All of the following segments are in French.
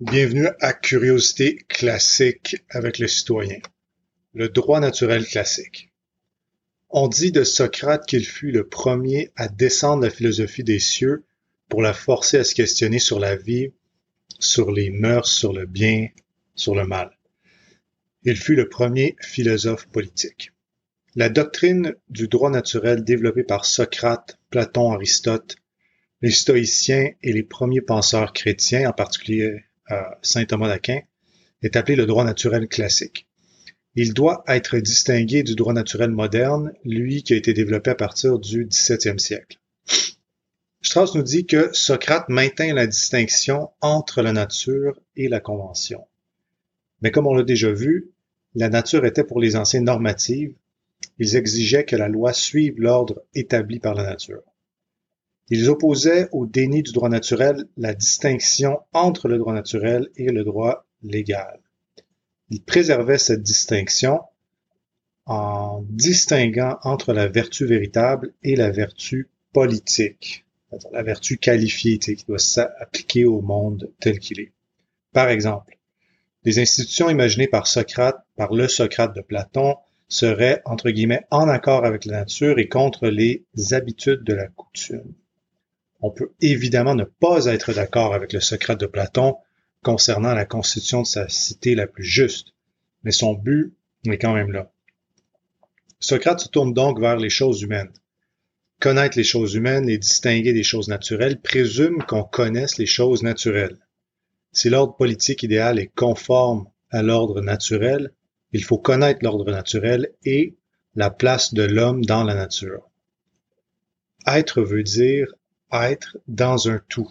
Bienvenue à Curiosité classique avec le citoyen. Le droit naturel classique. On dit de Socrate qu'il fut le premier à descendre la philosophie des cieux pour la forcer à se questionner sur la vie, sur les mœurs, sur le bien, sur le mal. Il fut le premier philosophe politique. La doctrine du droit naturel développée par Socrate, Platon, Aristote, les stoïciens et les premiers penseurs chrétiens, en particulier saint Thomas d'Aquin, est appelé le droit naturel classique. Il doit être distingué du droit naturel moderne, lui qui a été développé à partir du XVIIe siècle. Strauss nous dit que Socrate maintint la distinction entre la nature et la convention. Mais comme on l'a déjà vu, la nature était pour les anciens normative, ils exigeaient que la loi suive l'ordre établi par la nature. Ils opposaient au déni du droit naturel la distinction entre le droit naturel et le droit légal. Ils préservaient cette distinction en distinguant entre la vertu véritable et la vertu politique, la vertu qualifiée qui doit s'appliquer au monde tel qu'il est. Par exemple, les institutions imaginées par Socrate, par le Socrate de Platon, seraient, entre guillemets, en accord avec la nature et contre les habitudes de la coutume. On peut évidemment ne pas être d'accord avec le Socrate de Platon concernant la constitution de sa cité la plus juste, mais son but est quand même là. Socrate se tourne donc vers les choses humaines. Connaître les choses humaines et distinguer des choses naturelles présume qu'on connaisse les choses naturelles. Si l'ordre politique idéal est conforme à l'ordre naturel, il faut connaître l'ordre naturel et la place de l'homme dans la nature. Être veut dire être dans un tout.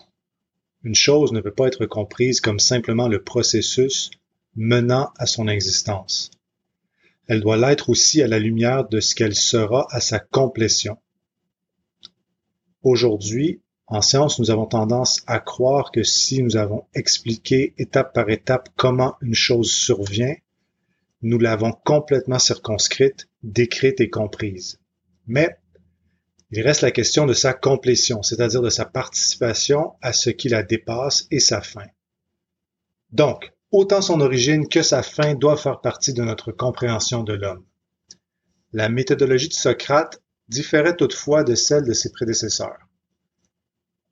Une chose ne peut pas être comprise comme simplement le processus menant à son existence. Elle doit l'être aussi à la lumière de ce qu'elle sera à sa complétion. Aujourd'hui, en science, nous avons tendance à croire que si nous avons expliqué étape par étape comment une chose survient, nous l'avons complètement circonscrite, décrite et comprise. Mais il reste la question de sa complétion, c'est-à-dire de sa participation à ce qui la dépasse et sa fin. Donc, autant son origine que sa fin doivent faire partie de notre compréhension de l'homme. La méthodologie de Socrate différait toutefois de celle de ses prédécesseurs.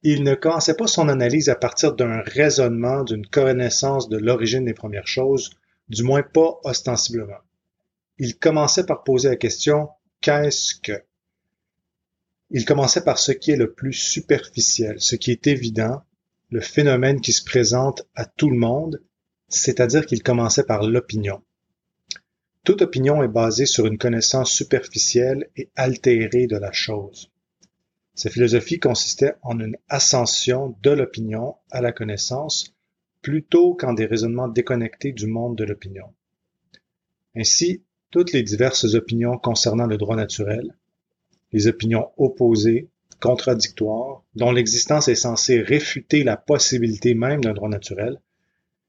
Il ne commençait pas son analyse à partir d'un raisonnement, d'une connaissance de l'origine des premières choses, du moins pas ostensiblement. Il commençait par poser la question qu'est-ce que il commençait par ce qui est le plus superficiel, ce qui est évident, le phénomène qui se présente à tout le monde, c'est-à-dire qu'il commençait par l'opinion. Toute opinion est basée sur une connaissance superficielle et altérée de la chose. Sa philosophie consistait en une ascension de l'opinion à la connaissance plutôt qu'en des raisonnements déconnectés du monde de l'opinion. Ainsi, toutes les diverses opinions concernant le droit naturel, les opinions opposées, contradictoires, dont l'existence est censée réfuter la possibilité même d'un droit naturel,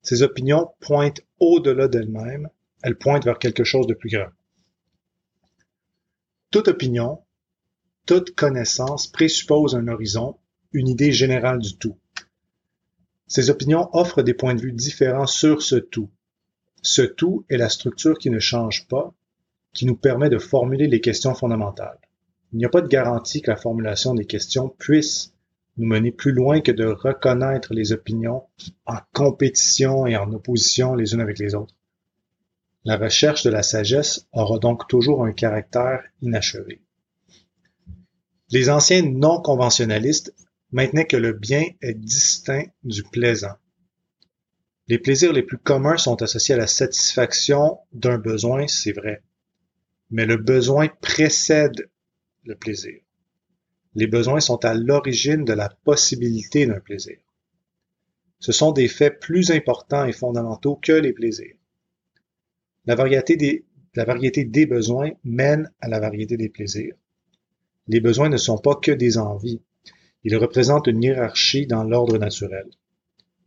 ces opinions pointent au-delà d'elles-mêmes, elles pointent vers quelque chose de plus grand. Toute opinion, toute connaissance présuppose un horizon, une idée générale du tout. Ces opinions offrent des points de vue différents sur ce tout. Ce tout est la structure qui ne change pas, qui nous permet de formuler les questions fondamentales. Il n'y a pas de garantie que la formulation des questions puisse nous mener plus loin que de reconnaître les opinions en compétition et en opposition les unes avec les autres. La recherche de la sagesse aura donc toujours un caractère inachevé. Les anciens non-conventionnalistes maintenait que le bien est distinct du plaisant. Les plaisirs les plus communs sont associés à la satisfaction d'un besoin, c'est vrai. Mais le besoin précède le plaisir. Les besoins sont à l'origine de la possibilité d'un plaisir. Ce sont des faits plus importants et fondamentaux que les plaisirs. La variété des, la variété des besoins mène à la variété des plaisirs. Les besoins ne sont pas que des envies. Il représente une hiérarchie dans l'ordre naturel.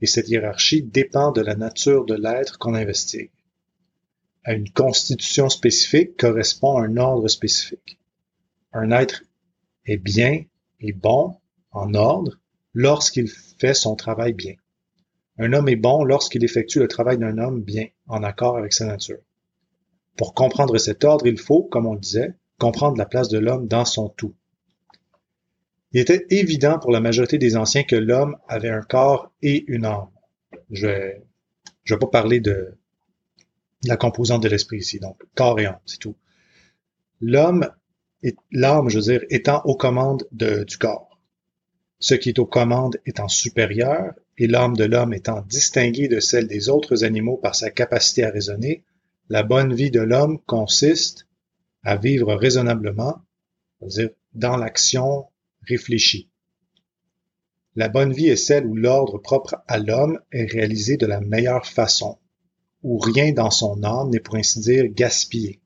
Et cette hiérarchie dépend de la nature de l'être qu'on investigue. À une constitution spécifique correspond un ordre spécifique. Un être est bien et bon, en ordre, lorsqu'il fait son travail bien. Un homme est bon lorsqu'il effectue le travail d'un homme bien, en accord avec sa nature. Pour comprendre cet ordre, il faut, comme on le disait, comprendre la place de l'homme dans son tout. Il était évident pour la majorité des anciens que l'homme avait un corps et une âme. Je vais, vais pas parler de la composante de l'esprit ici, donc corps et âme, c'est tout. L'homme, l'âme, je veux dire, étant aux commandes de, du corps. Ce qui est aux commandes étant supérieur et l'âme de l'homme étant distinguée de celle des autres animaux par sa capacité à raisonner, la bonne vie de l'homme consiste à vivre raisonnablement, c'est-à-dire dans l'action réfléchie. La bonne vie est celle où l'ordre propre à l'homme est réalisé de la meilleure façon, où rien dans son âme n'est pour ainsi dire gaspillé.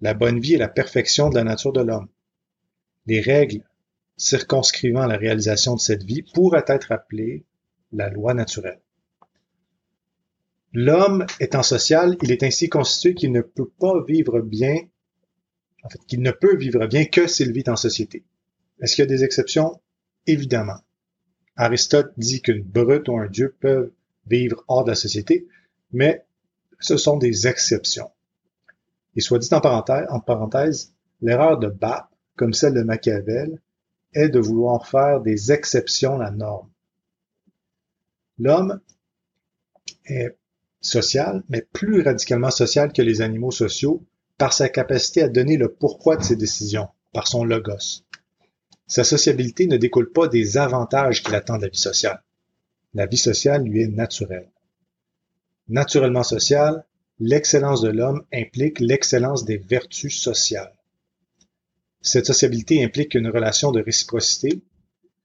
La bonne vie est la perfection de la nature de l'homme. Les règles circonscrivant la réalisation de cette vie pourraient être appelées la loi naturelle. L'homme étant social, il est ainsi constitué qu'il ne peut pas vivre bien, en fait, qu'il ne peut vivre bien que s'il vit en société. Est-ce qu'il y a des exceptions? Évidemment. Aristote dit qu'une brute ou un dieu peuvent vivre hors de la société, mais ce sont des exceptions. Et soit dit en parenthèse, en parenthèse l'erreur de Bap, comme celle de Machiavel, est de vouloir faire des exceptions la norme. L'homme est social, mais plus radicalement social que les animaux sociaux par sa capacité à donner le pourquoi de ses décisions, par son logos. Sa sociabilité ne découle pas des avantages qu'il attend de la vie sociale. La vie sociale lui est naturelle. Naturellement sociale, l'excellence de l'homme implique l'excellence des vertus sociales. Cette sociabilité implique une relation de réciprocité,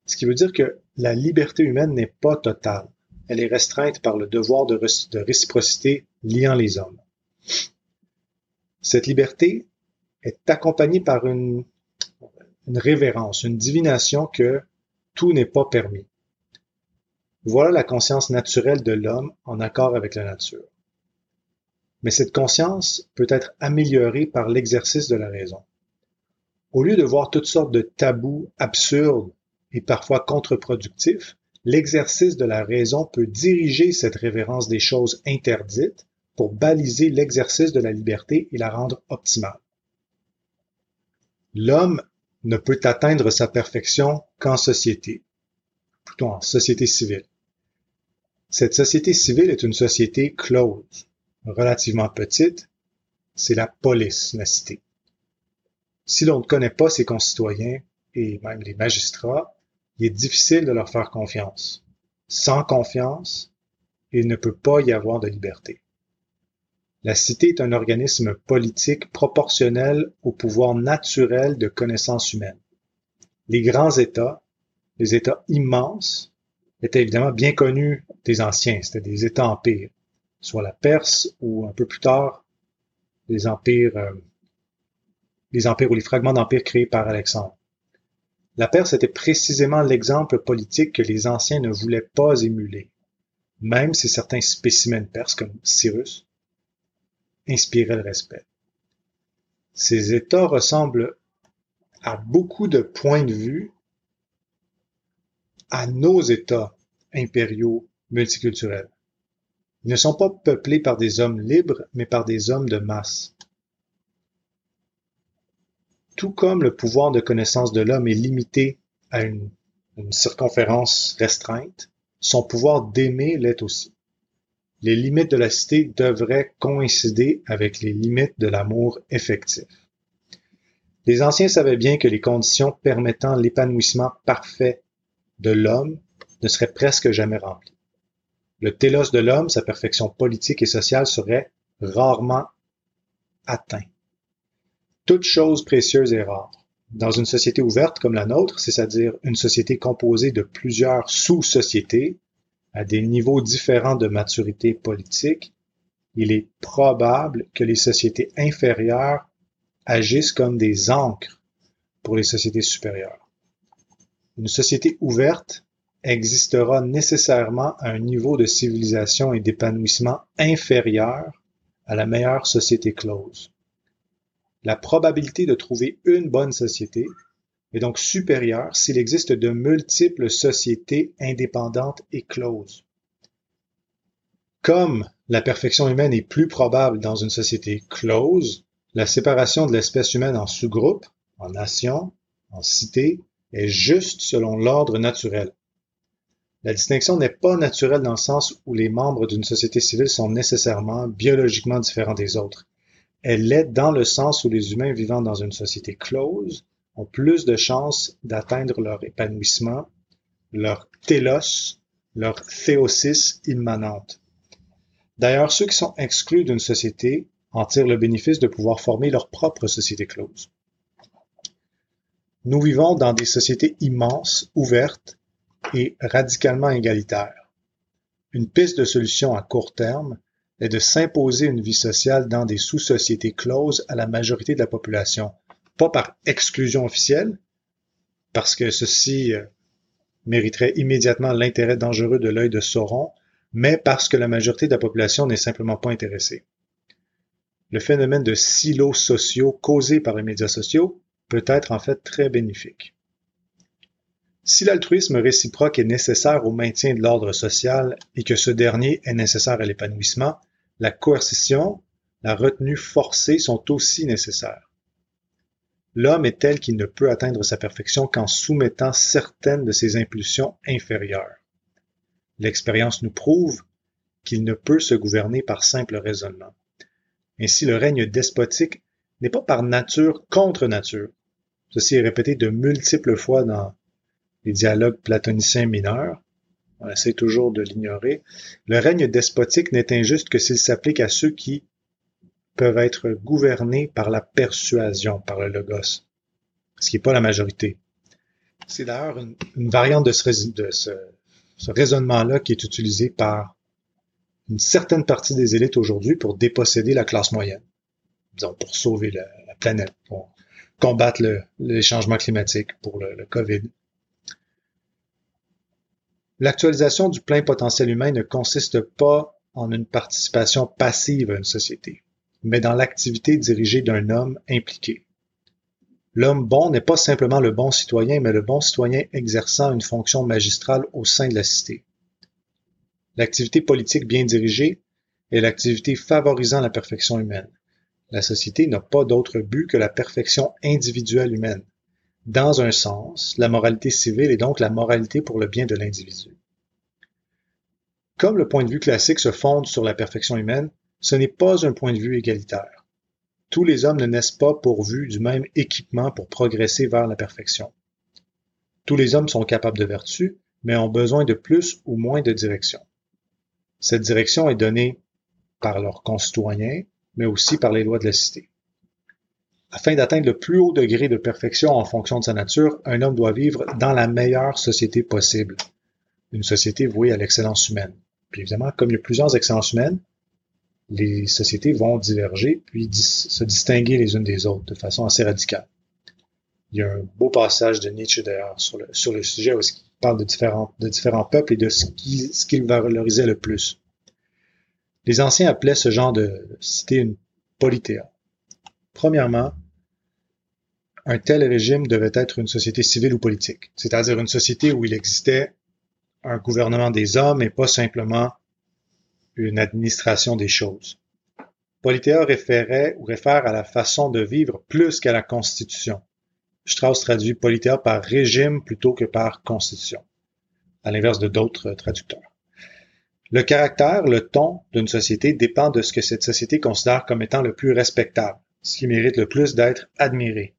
ce qui veut dire que la liberté humaine n'est pas totale elle est restreinte par le devoir de, réciprocité liant les hommes. Cette liberté est accompagnée par une, révérence, une divination que tout n'est pas permis. Voilà la conscience naturelle de l'homme en accord avec la nature. Mais cette conscience peut être améliorée par l'exercice de la raison. Au lieu de voir toutes sortes de tabous absurdes et parfois contre-productifs, L'exercice de la raison peut diriger cette révérence des choses interdites pour baliser l'exercice de la liberté et la rendre optimale. L'homme ne peut atteindre sa perfection qu'en société, plutôt en société civile. Cette société civile est une société close, relativement petite, c'est la police, la cité. Si l'on ne connaît pas ses concitoyens et même les magistrats, il est difficile de leur faire confiance. Sans confiance, il ne peut pas y avoir de liberté. La cité est un organisme politique proportionnel au pouvoir naturel de connaissance humaine. Les grands États, les États immenses, étaient évidemment bien connus des anciens, c'était des États-empires, soit la Perse ou un peu plus tard les empires, euh, les empires ou les fragments d'empires créés par Alexandre. La Perse était précisément l'exemple politique que les anciens ne voulaient pas émuler, même si certains spécimens perses comme Cyrus inspiraient le respect. Ces États ressemblent à beaucoup de points de vue à nos États impériaux multiculturels. Ils ne sont pas peuplés par des hommes libres, mais par des hommes de masse. Tout comme le pouvoir de connaissance de l'homme est limité à une, circonférence restreinte, son pouvoir d'aimer l'est aussi. Les limites de la cité devraient coïncider avec les limites de l'amour effectif. Les anciens savaient bien que les conditions permettant l'épanouissement parfait de l'homme ne seraient presque jamais remplies. Le télos de l'homme, sa perfection politique et sociale, serait rarement atteint toute chose précieuse est rare. Dans une société ouverte comme la nôtre, c'est-à-dire une société composée de plusieurs sous-sociétés à des niveaux différents de maturité politique, il est probable que les sociétés inférieures agissent comme des ancres pour les sociétés supérieures. Une société ouverte existera nécessairement à un niveau de civilisation et d'épanouissement inférieur à la meilleure société close la probabilité de trouver une bonne société est donc supérieure s'il existe de multiples sociétés indépendantes et closes. Comme la perfection humaine est plus probable dans une société close, la séparation de l'espèce humaine en sous-groupes, en nations, en cités, est juste selon l'ordre naturel. La distinction n'est pas naturelle dans le sens où les membres d'une société civile sont nécessairement biologiquement différents des autres. Elle l'est dans le sens où les humains vivant dans une société close ont plus de chances d'atteindre leur épanouissement, leur télos, leur théosis immanente. D'ailleurs, ceux qui sont exclus d'une société en tirent le bénéfice de pouvoir former leur propre société close. Nous vivons dans des sociétés immenses, ouvertes et radicalement égalitaires. Une piste de solution à court terme est de s'imposer une vie sociale dans des sous-sociétés closes à la majorité de la population, pas par exclusion officielle, parce que ceci euh, mériterait immédiatement l'intérêt dangereux de l'œil de Sauron, mais parce que la majorité de la population n'est simplement pas intéressée. Le phénomène de silos sociaux causé par les médias sociaux peut être en fait très bénéfique. Si l'altruisme réciproque est nécessaire au maintien de l'ordre social et que ce dernier est nécessaire à l'épanouissement, la coercition, la retenue forcée sont aussi nécessaires. L'homme est tel qu'il ne peut atteindre sa perfection qu'en soumettant certaines de ses impulsions inférieures. L'expérience nous prouve qu'il ne peut se gouverner par simple raisonnement. Ainsi, le règne despotique n'est pas par nature contre nature. Ceci est répété de multiples fois dans les dialogues platoniciens mineurs. On essaie toujours de l'ignorer. Le règne despotique n'est injuste que s'il s'applique à ceux qui peuvent être gouvernés par la persuasion, par le logos, ce qui n'est pas la majorité. C'est d'ailleurs une, variante de ce, raisonnement-là qui est utilisé par une certaine partie des élites aujourd'hui pour déposséder la classe moyenne, disons pour sauver la, planète, pour combattre les changements climatiques, pour le, le COVID. L'actualisation du plein potentiel humain ne consiste pas en une participation passive à une société mais dans l'activité dirigée d'un homme impliqué. L'homme bon n'est pas simplement le bon citoyen, mais le bon citoyen exerçant une fonction magistrale au sein de la cité. L'activité politique bien dirigée est l'activité favorisant la perfection humaine. La société n'a pas d'autre but que la perfection individuelle humaine. Dans un sens, la moralité civile est donc la moralité pour le bien de l'individu. Comme le point de vue classique se fonde sur la perfection humaine, ce n'est pas un point de vue égalitaire. Tous les hommes ne naissent pas pourvus du même équipement pour progresser vers la perfection. Tous les hommes sont capables de vertu, mais ont besoin de plus ou moins de direction. Cette direction est donnée par leurs concitoyens, mais aussi par les lois de la cité. Afin d'atteindre le plus haut degré de perfection en fonction de sa nature, un homme doit vivre dans la meilleure société possible, une société vouée à l'excellence humaine. Puis évidemment, comme il y a plusieurs excellences humaines, les sociétés vont diverger puis se distinguer les unes des autres de façon assez radicale. Il y a un beau passage de Nietzsche d'ailleurs sur le, sujet où il parle de différents, peuples et de ce qu'il valorisait le plus. Les anciens appelaient ce genre de cité une politéa. Premièrement, un tel régime devait être une société civile ou politique, c'est-à-dire une société où il existait un gouvernement des hommes et pas simplement une administration des choses. Politéa référait ou réfère à la façon de vivre plus qu'à la constitution. Strauss traduit Politéa par régime plutôt que par constitution, à l'inverse de d'autres traducteurs. Le caractère, le ton d'une société dépend de ce que cette société considère comme étant le plus respectable, ce qui mérite le plus d'être admiré.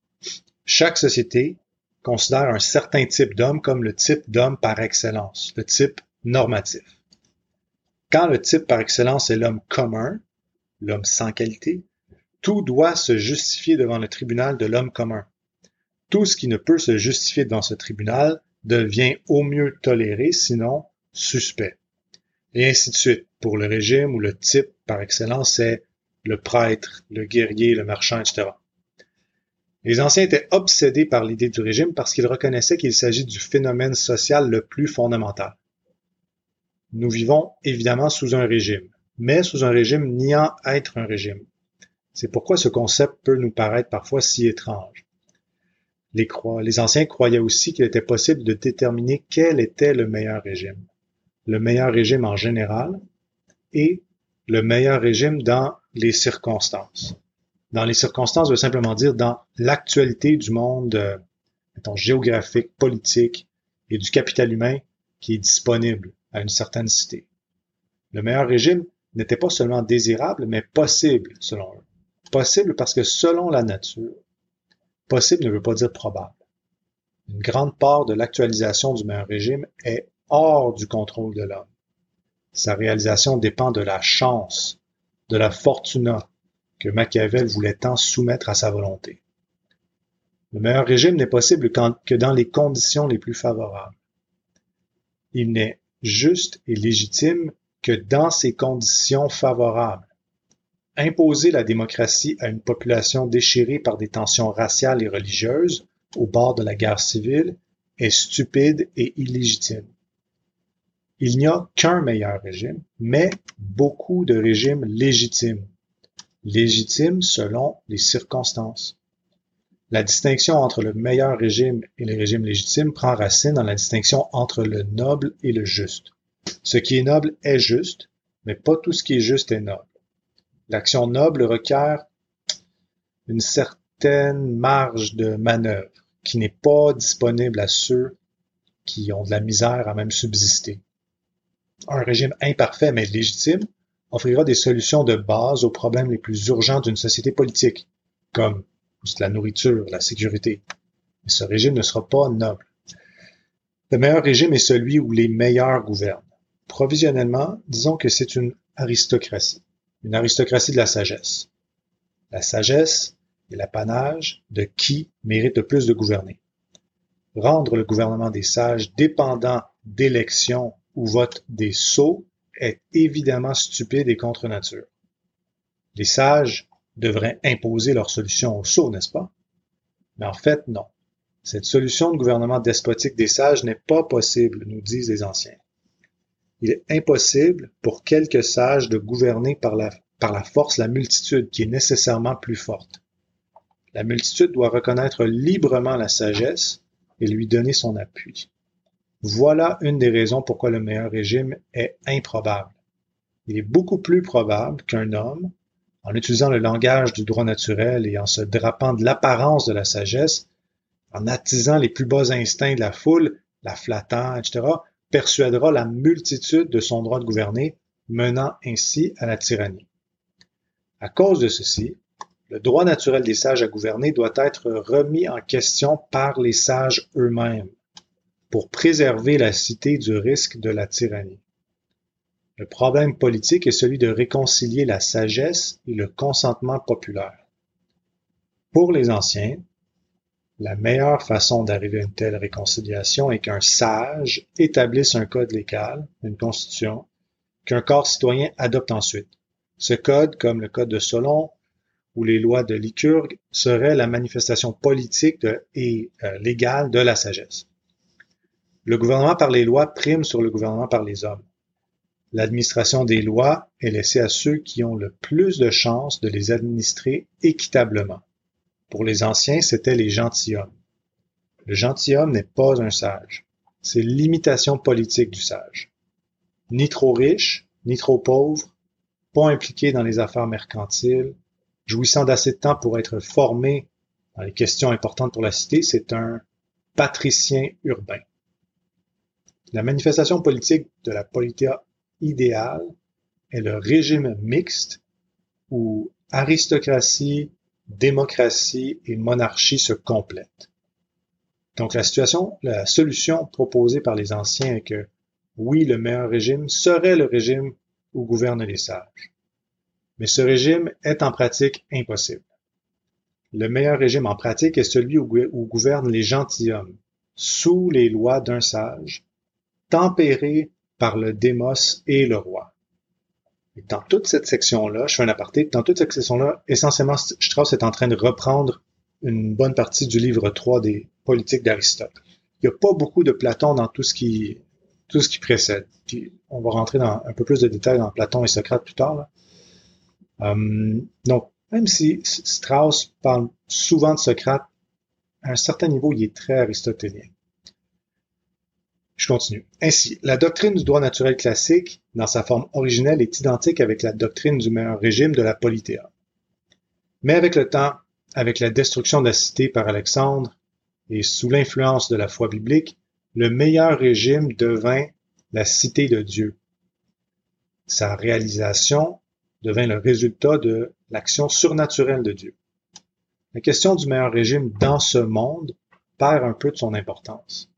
Chaque société considère un certain type d'homme comme le type d'homme par excellence, le type normatif. Quand le type par excellence est l'homme commun, l'homme sans qualité, tout doit se justifier devant le tribunal de l'homme commun. Tout ce qui ne peut se justifier devant ce tribunal devient au mieux toléré, sinon suspect. Et ainsi de suite. Pour le régime où le type par excellence est le prêtre, le guerrier, le marchand, etc. Les anciens étaient obsédés par l'idée du régime parce qu'ils reconnaissaient qu'il s'agit du phénomène social le plus fondamental. Nous vivons évidemment sous un régime, mais sous un régime niant être un régime. C'est pourquoi ce concept peut nous paraître parfois si étrange. Les, anciens croyaient aussi qu'il était possible de déterminer quel était le meilleur régime. Le meilleur régime en général, et le meilleur régime dans les circonstances. Dans les circonstances veut simplement dire dans l'actualité du monde euh, géographique, politique et du capital humain qui est disponible à une certaine cité. Le meilleur régime n'était pas seulement désirable, mais possible, selon eux. Possible parce que selon la nature, possible ne veut pas dire probable. Une grande part de l'actualisation du meilleur régime est hors du contrôle de l'homme. Sa réalisation dépend de la chance, de la fortuna que Machiavel voulait tant soumettre à sa volonté. Le meilleur régime n'est possible que dans les conditions les plus favorables. Il n'est juste et légitime que dans ces conditions favorables. Imposer la démocratie à une population déchirée par des tensions raciales et religieuses au bord de la guerre civile est stupide et illégitime. Il n'y a qu'un meilleur régime, mais beaucoup de régimes légitimes. Légitimes selon les circonstances. La distinction entre le meilleur régime et le régime légitime prend racine dans la distinction entre le noble et le juste. Ce qui est noble est juste, mais pas tout ce qui est juste est noble. L'action noble requiert une certaine marge de manœuvre qui n'est pas disponible à ceux qui ont de la misère à même subsister. Un régime imparfait mais légitime offrira des solutions de base aux problèmes les plus urgents d'une société politique, comme la nourriture, la sécurité. Mais ce régime ne sera pas noble. Le meilleur régime est celui où les meilleurs gouvernent. Provisionnellement, disons que c'est une aristocratie, une aristocratie de la sagesse. La sagesse est l'apanage de qui mérite le plus de gouverner. Rendre le gouvernement des sages dépendant d'élections ou vote des sots est évidemment stupide et contre nature. Les sages devraient imposer leur solution aux sots, n'est-ce pas? Mais en fait, non. Cette solution de gouvernement despotique des sages n'est pas possible, nous disent les anciens. Il est impossible pour quelques sages de gouverner par la, par la force la multitude qui est nécessairement plus forte. La multitude doit reconnaître librement la sagesse et lui donner son appui. Voilà une des raisons pourquoi le meilleur régime est improbable. Il est beaucoup plus probable qu'un homme, en utilisant le langage du droit naturel et en se drapant de l'apparence de la sagesse, en attisant les plus bas instincts de la foule, la flattant, etc., persuadera la multitude de son droit de gouverner, menant ainsi à la tyrannie. À cause de ceci, le droit naturel des sages à gouverner doit être remis en question par les sages eux-mêmes pour préserver la cité du risque de la tyrannie. Le problème politique est celui de réconcilier la sagesse et le consentement populaire. Pour les anciens, la meilleure façon d'arriver à une telle réconciliation est qu'un sage établisse un code légal, une constitution, qu'un corps citoyen adopte ensuite. Ce code, comme le code de Solon ou les lois de Lycurgue, serait la manifestation politique et euh, légale de la sagesse. Le gouvernement par les lois prime sur le gouvernement par les hommes. L'administration des lois est laissée à ceux qui ont le plus de chances de les administrer équitablement. Pour les anciens, c'étaient les gentilshommes. Le gentilhomme n'est pas un sage. C'est l'imitation politique du sage. Ni trop riche, ni trop pauvre, pas impliqué dans les affaires mercantiles, jouissant d'assez de temps pour être formé dans les questions importantes pour la cité, c'est un patricien urbain. La manifestation politique de la politia idéale est le régime mixte où aristocratie, démocratie et monarchie se complètent. Donc la situation, la solution proposée par les anciens est que oui, le meilleur régime serait le régime où gouvernent les sages. Mais ce régime est en pratique impossible. Le meilleur régime en pratique est celui où, gouvernent les gentilshommes, sous les lois d'un sage, tempérés par le démos et le roi dans toute cette section-là, je fais un aparté, dans toute cette section-là, essentiellement, Strauss est en train de reprendre une bonne partie du livre 3 des politiques d'Aristote. Il n'y a pas beaucoup de Platon dans tout ce qui, précède. On va rentrer dans un peu plus de détails dans Platon et Socrate plus tard. Là. Euh, donc, même si Strauss parle souvent de Socrate, à un certain niveau, il est très aristotélien. Je continue. Ainsi, la doctrine du droit naturel classique, dans sa forme originelle, est identique avec la doctrine du meilleur régime de la politéa. Mais avec le temps, avec la destruction de la cité par Alexandre et sous l'influence de la foi biblique, le meilleur régime devint la cité de Dieu. Sa réalisation devint le résultat de l'action surnaturelle de Dieu. La question du meilleur régime dans ce monde perd un peu de son importance.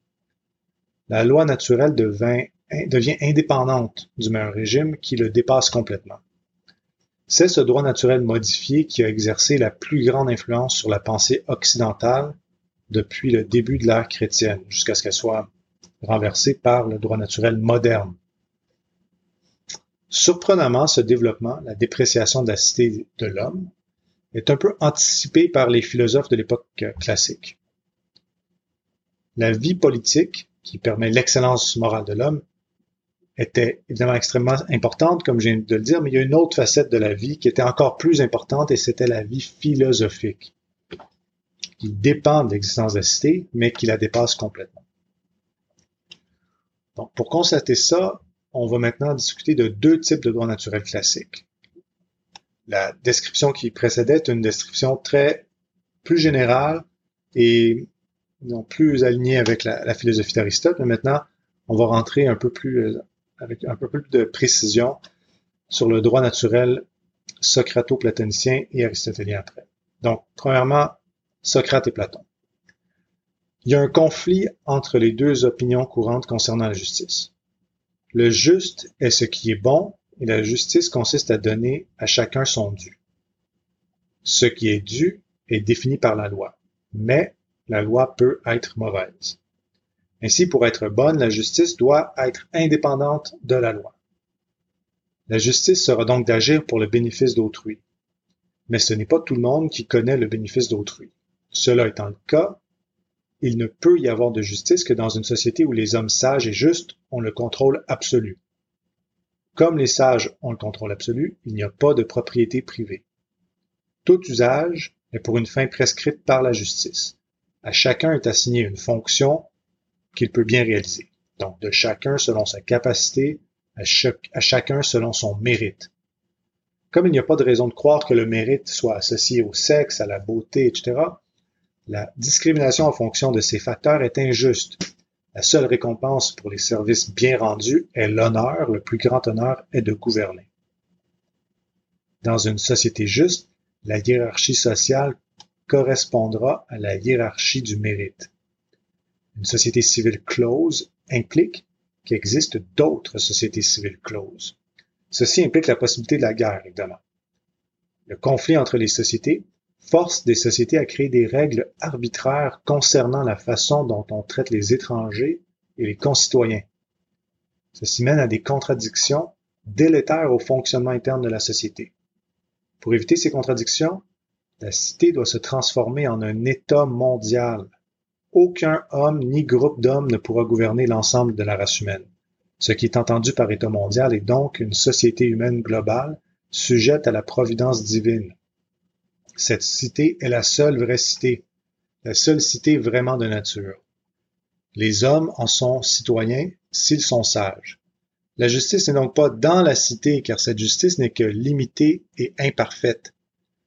La loi naturelle devient, indépendante du meilleur régime qui le dépasse complètement. C'est ce droit naturel modifié qui a exercé la plus grande influence sur la pensée occidentale depuis le début de l'ère chrétienne, jusqu'à ce qu'elle soit renversée par le droit naturel moderne. Surprenamment, ce développement, la dépréciation de la cité de l'homme, est un peu anticipé par les philosophes de l'époque classique. La vie politique, qui permet l'excellence morale de l'homme, était évidemment extrêmement importante, comme je viens de le dire, mais il y a une autre facette de la vie qui était encore plus importante et c'était la vie philosophique, qui dépend de l'existence de la cité, mais qui la dépasse complètement. Donc, pour constater ça, on va maintenant discuter de deux types de droits naturels classiques. La description qui précédait est une description très plus générale et plus alignée avec la, la philosophie d'Aristote, mais maintenant, on va rentrer un peu plus euh, avec un peu plus de précision sur le droit naturel socrato-platonicien et aristotélien après. Donc, premièrement, Socrate et Platon. Il y a un conflit entre les deux opinions courantes concernant la justice. Le juste est ce qui est bon et la justice consiste à donner à chacun son dû. Ce qui est dû est défini par la loi, mais la loi peut être mauvaise. Ainsi, pour être bonne, la justice doit être indépendante de la loi. La justice sera donc d'agir pour le bénéfice d'autrui. Mais ce n'est pas tout le monde qui connaît le bénéfice d'autrui. Cela étant le cas, il ne peut y avoir de justice que dans une société où les hommes sages et justes ont le contrôle absolu. Comme les sages ont le contrôle absolu, il n'y a pas de propriété privée. Tout usage est pour une fin prescrite par la justice. À chacun est assigné une fonction qu'il peut bien réaliser. Donc, de chacun selon sa capacité, à, à chacun selon son mérite. Comme il n'y a pas de raison de croire que le mérite soit associé au sexe, à la beauté, etc., la discrimination en fonction de ces facteurs est injuste. La seule récompense pour les services bien rendus est l'honneur, le plus grand honneur est de gouverner. Dans une société juste, la hiérarchie sociale correspondra à la hiérarchie du mérite. Une société civile close implique qu'il existe d'autres sociétés civiles closes. Ceci implique la possibilité de la guerre, évidemment. Le conflit entre les sociétés force des sociétés à créer des règles arbitraires concernant la façon dont on traite les étrangers et les concitoyens. Ceci mène à des contradictions délétères au fonctionnement interne de la société. Pour éviter ces contradictions, la cité doit se transformer en un État mondial aucun homme ni groupe d'hommes ne pourra gouverner l'ensemble de la race humaine. Ce qui est entendu par État mondial est donc une société humaine globale sujette à la providence divine. Cette cité est la seule vraie cité, la seule cité vraiment de nature. Les hommes en sont citoyens s'ils sont sages. La justice n'est donc pas dans la cité, car cette justice n'est que limitée et imparfaite.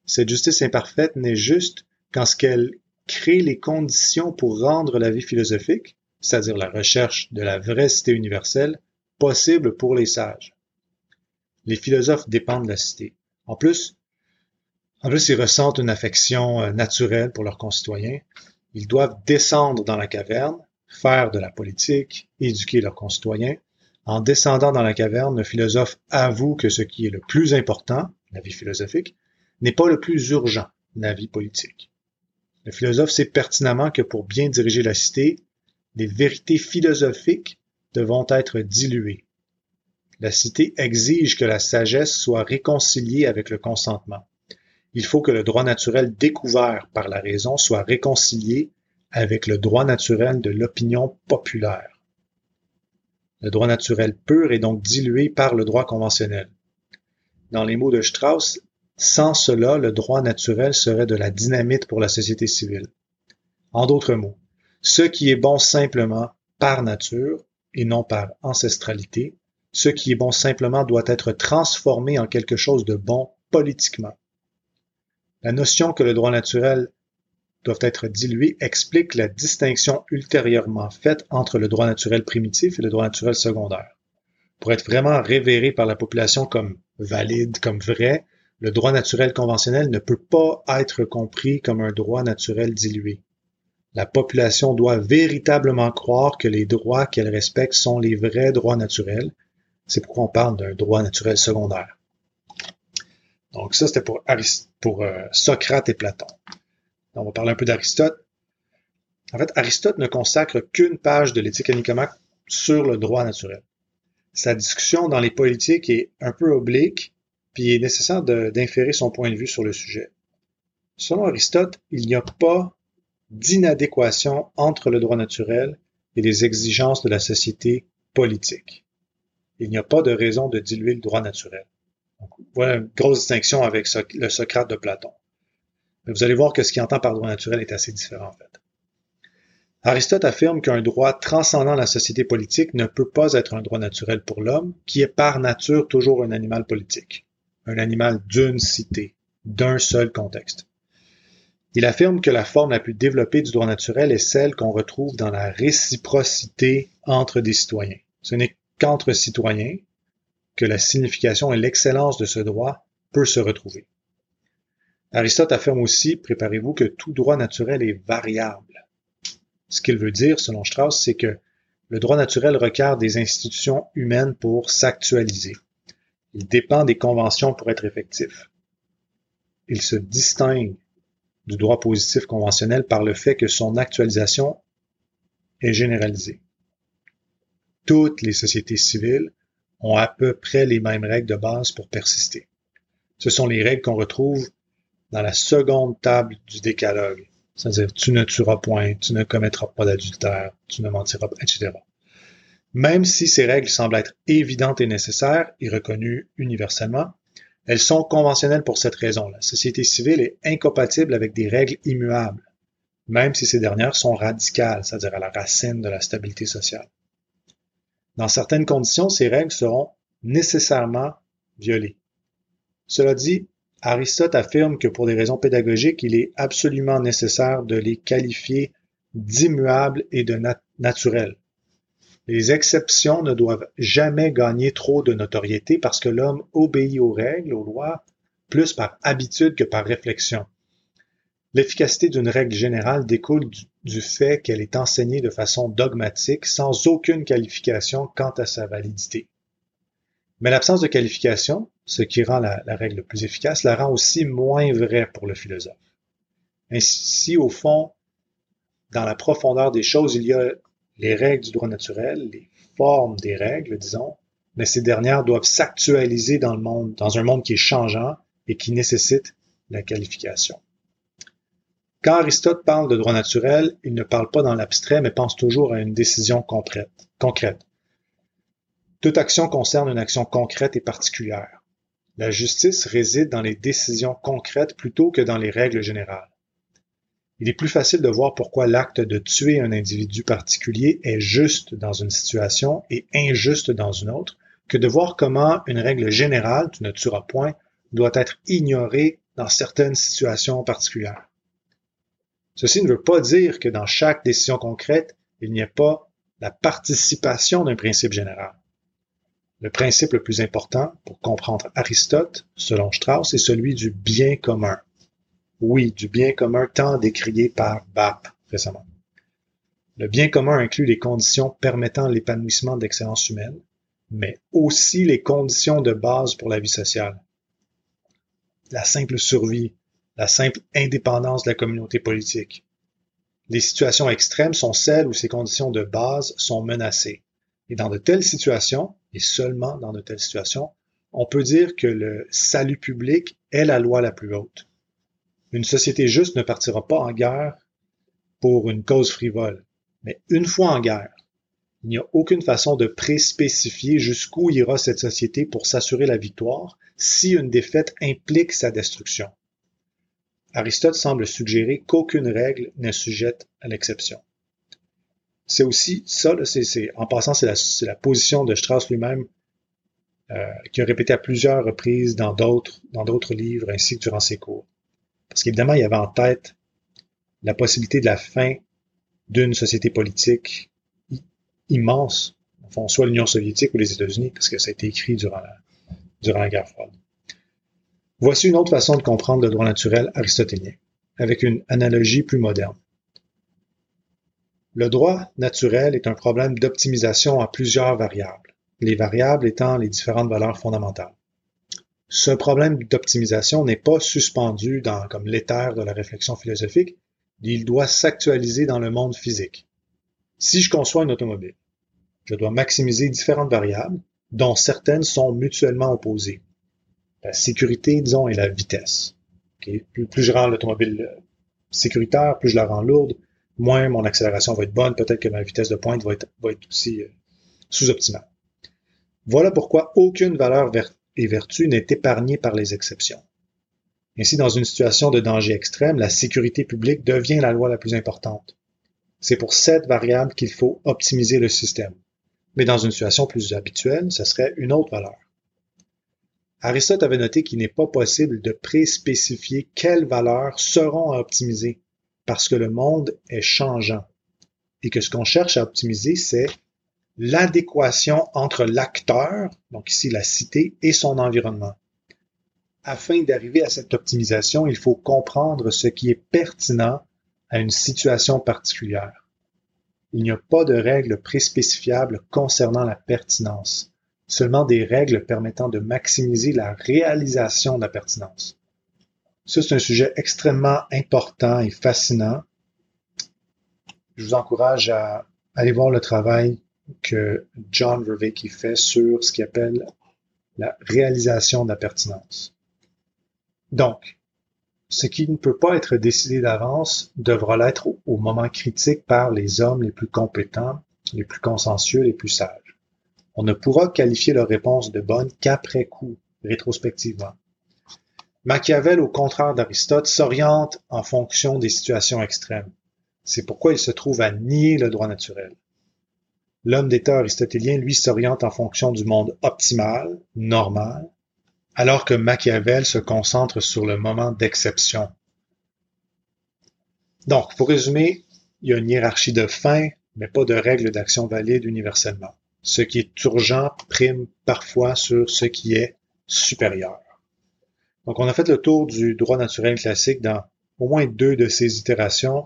Cette justice imparfaite n'est juste qu'en ce qu'elle crée les conditions pour rendre la vie philosophique, c'est-à-dire la recherche de la vraie cité universelle, possible pour les sages. Les philosophes dépendent de la cité. En plus, en plus, ils ressentent une affection euh, naturelle pour leurs concitoyens. Ils doivent descendre dans la caverne, faire de la politique, éduquer leurs concitoyens. En descendant dans la caverne, le philosophe avoue que ce qui est le plus important, la vie philosophique, n'est pas le plus urgent, la vie politique. Le philosophe sait pertinemment que pour bien diriger la cité, les vérités philosophiques devront être diluées. La cité exige que la sagesse soit réconciliée avec le consentement. Il faut que le droit naturel découvert par la raison soit réconcilié avec le droit naturel de l'opinion populaire. Le droit naturel pur est donc dilué par le droit conventionnel. Dans les mots de Strauss, sans cela, le droit naturel serait de la dynamite pour la société civile. En d'autres mots, ce qui est bon simplement, par nature, et non par ancestralité, ce qui est bon simplement doit être transformé en quelque chose de bon politiquement. La notion que le droit naturel doit être dilué explique la distinction ultérieurement faite entre le droit naturel primitif et le droit naturel secondaire. Pour être vraiment révéré par la population comme valide, comme vrai, le droit naturel conventionnel ne peut pas être compris comme un droit naturel dilué. La population doit véritablement croire que les droits qu'elle respecte sont les vrais droits naturels. C'est pourquoi on parle d'un droit naturel secondaire. Donc ça, c'était pour, euh, Socrate et Platon. On va parler un peu d'Aristote. En fait, Aristote ne consacre qu'une page de l'éthique à sur le droit naturel. Sa discussion dans les politiques est un peu oblique puis il est nécessaire d'inférer son point de vue sur le sujet. Selon Aristote, il n'y a pas d'inadéquation entre le droit naturel et les exigences de la société politique. Il n'y a pas de raison de diluer le droit naturel. voilà une grosse distinction avec le Socrate de Platon. Mais vous allez voir que ce qu'il entend par droit naturel est assez différent en fait. Aristote affirme qu'un droit transcendant la société politique ne peut pas être un droit naturel pour l'homme, qui est par nature toujours un animal politique un animal d'une cité, d'un seul contexte. Il affirme que la forme la plus développée du droit naturel est celle qu'on retrouve dans la réciprocité entre des citoyens. Ce n'est qu'entre citoyens que la signification et l'excellence de ce droit peut se retrouver. Aristote affirme aussi, préparez-vous, que tout droit naturel est variable. Ce qu'il veut dire, selon Strauss, c'est que le droit naturel requiert des institutions humaines pour s'actualiser. Il dépend des conventions pour être effectif. Il se distingue du droit positif conventionnel par le fait que son actualisation est généralisée. Toutes les sociétés civiles ont à peu près les mêmes règles de base pour persister. Ce sont les règles qu'on retrouve dans la seconde table du décalogue, c'est-à-dire tu ne tueras point, tu ne commettras pas d'adultère, tu ne mentiras pas, etc. Même si ces règles semblent être évidentes et nécessaires et reconnues universellement, elles sont conventionnelles pour cette raison. La société civile est incompatible avec des règles immuables, même si ces dernières sont radicales, c'est-à-dire à la racine de la stabilité sociale. Dans certaines conditions, ces règles seront nécessairement violées. Cela dit, Aristote affirme que pour des raisons pédagogiques, il est absolument nécessaire de les qualifier d'immuables et de naturels. Les exceptions ne doivent jamais gagner trop de notoriété parce que l'homme obéit aux règles, aux lois, plus par habitude que par réflexion. L'efficacité d'une règle générale découle du, fait qu'elle est enseignée de façon dogmatique sans aucune qualification quant à sa validité. Mais l'absence de qualification, ce qui rend la, règle plus efficace, la rend aussi moins vraie pour le philosophe. Ainsi, au fond, dans la profondeur des choses, il y a les règles du droit naturel, les formes des règles, disons, mais ces dernières doivent s'actualiser dans le monde, dans un monde qui est changeant et qui nécessite la qualification. Quand Aristote parle de droit naturel, il ne parle pas dans l'abstrait, mais pense toujours à une décision concrète. Toute action concerne une action concrète et particulière. La justice réside dans les décisions concrètes plutôt que dans les règles générales. Il est plus facile de voir pourquoi l'acte de tuer un individu particulier est juste dans une situation et injuste dans une autre, que de voir comment une règle générale, tu ne tueras point, doit être ignorée dans certaines situations particulières. Ceci ne veut pas dire que dans chaque décision concrète, il n'y ait pas la participation d'un principe général. Le principe le plus important pour comprendre Aristote, selon Strauss, est celui du bien commun oui, du bien commun tant décrié par BAP récemment. Le bien commun inclut les conditions permettant l'épanouissement d'excellence humaine, mais aussi les conditions de base pour la vie sociale. La simple survie, la simple indépendance de la communauté politique. Les situations extrêmes sont celles où ces conditions de base sont menacées. Et dans de telles situations, et seulement dans de telles situations, on peut dire que le salut public est la loi la plus haute. Une société juste ne partira pas en guerre pour une cause frivole. Mais une fois en guerre, il n'y a aucune façon de préspécifier jusqu'où ira cette société pour s'assurer la victoire si une défaite implique sa destruction. Aristote semble suggérer qu'aucune règle n'est sujette à l'exception. C'est aussi ça, c'est, en passant, c'est la, position de Strauss lui-même euh, qui a répété à plusieurs reprises dans d'autres livres ainsi que durant ses cours. Parce qu'évidemment, il avait en tête la possibilité de la fin d'une société politique immense, fond, soit l'Union soviétique ou les États-Unis, parce que ça a été écrit durant la, durant la guerre froide. Voici une autre façon de comprendre le droit naturel aristotélien, avec une analogie plus moderne. Le droit naturel est un problème d'optimisation à plusieurs variables, les variables étant les différentes valeurs fondamentales. Ce problème d'optimisation n'est pas suspendu dans, comme l'éther de la réflexion philosophique, il doit s'actualiser dans le monde physique. Si je conçois une automobile, je dois maximiser différentes variables, dont certaines sont mutuellement opposées. La sécurité, disons, et la vitesse. Plus, plus, je rends l'automobile sécuritaire, plus je la rends lourde, moins mon accélération va être bonne, peut-être que ma vitesse de pointe va être, va être aussi euh, sous-optimale. Voilà pourquoi aucune valeur et vertu n'est épargnée par les exceptions. Ainsi, dans une situation de danger extrême, la sécurité publique devient la loi la plus importante. C'est pour cette variable qu'il faut optimiser le système. Mais dans une situation plus habituelle, ce serait une autre valeur. Aristote avait noté qu'il n'est pas possible de préspécifier quelles valeurs seront à optimiser parce que le monde est changeant et que ce qu'on cherche à optimiser, c'est l'adéquation entre l'acteur, donc ici la cité, et son environnement. Afin d'arriver à cette optimisation, il faut comprendre ce qui est pertinent à une situation particulière. Il n'y a pas de règles préspécifiables concernant la pertinence, seulement des règles permettant de maximiser la réalisation de la pertinence. Ça, c'est un sujet extrêmement important et fascinant. Je vous encourage à aller voir le travail que John Verveek fait sur ce qu'il appelle la réalisation de la pertinence. Donc, ce qui ne peut pas être décidé d'avance devra l'être au moment critique par les hommes les plus compétents, les plus consensueux, les plus sages. On ne pourra qualifier leur réponse de bonne qu'après coup, rétrospectivement. Machiavel, au contraire d'Aristote, s'oriente en fonction des situations extrêmes. C'est pourquoi il se trouve à nier le droit naturel. L'homme d'État aristotélien, lui, s'oriente en fonction du monde optimal, normal, alors que Machiavel se concentre sur le moment d'exception. Donc, pour résumer, il y a une hiérarchie de fin, mais pas de règles d'action valide universellement. Ce qui est urgent prime parfois sur ce qui est supérieur. Donc, on a fait le tour du droit naturel classique dans au moins deux de ces itérations.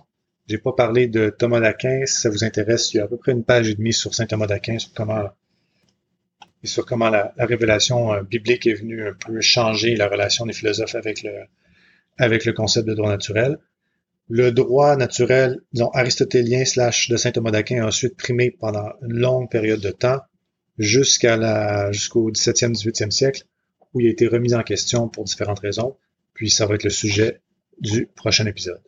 J'ai pas parlé de Thomas d'Aquin. Si ça vous intéresse, il y a à peu près une page et demie sur Saint Thomas d'Aquin sur comment et sur comment la, révélation euh, biblique est venue un peu changer la relation des philosophes avec le, avec le concept de droit naturel. Le droit naturel, disons, aristotélien slash de saint Thomas d'Aquin a ensuite primé pendant une longue période de temps, jusqu'à la, jusqu'au 17e, 18e siècle, où il a été remis en question pour différentes raisons. Puis ça va être le sujet du prochain épisode.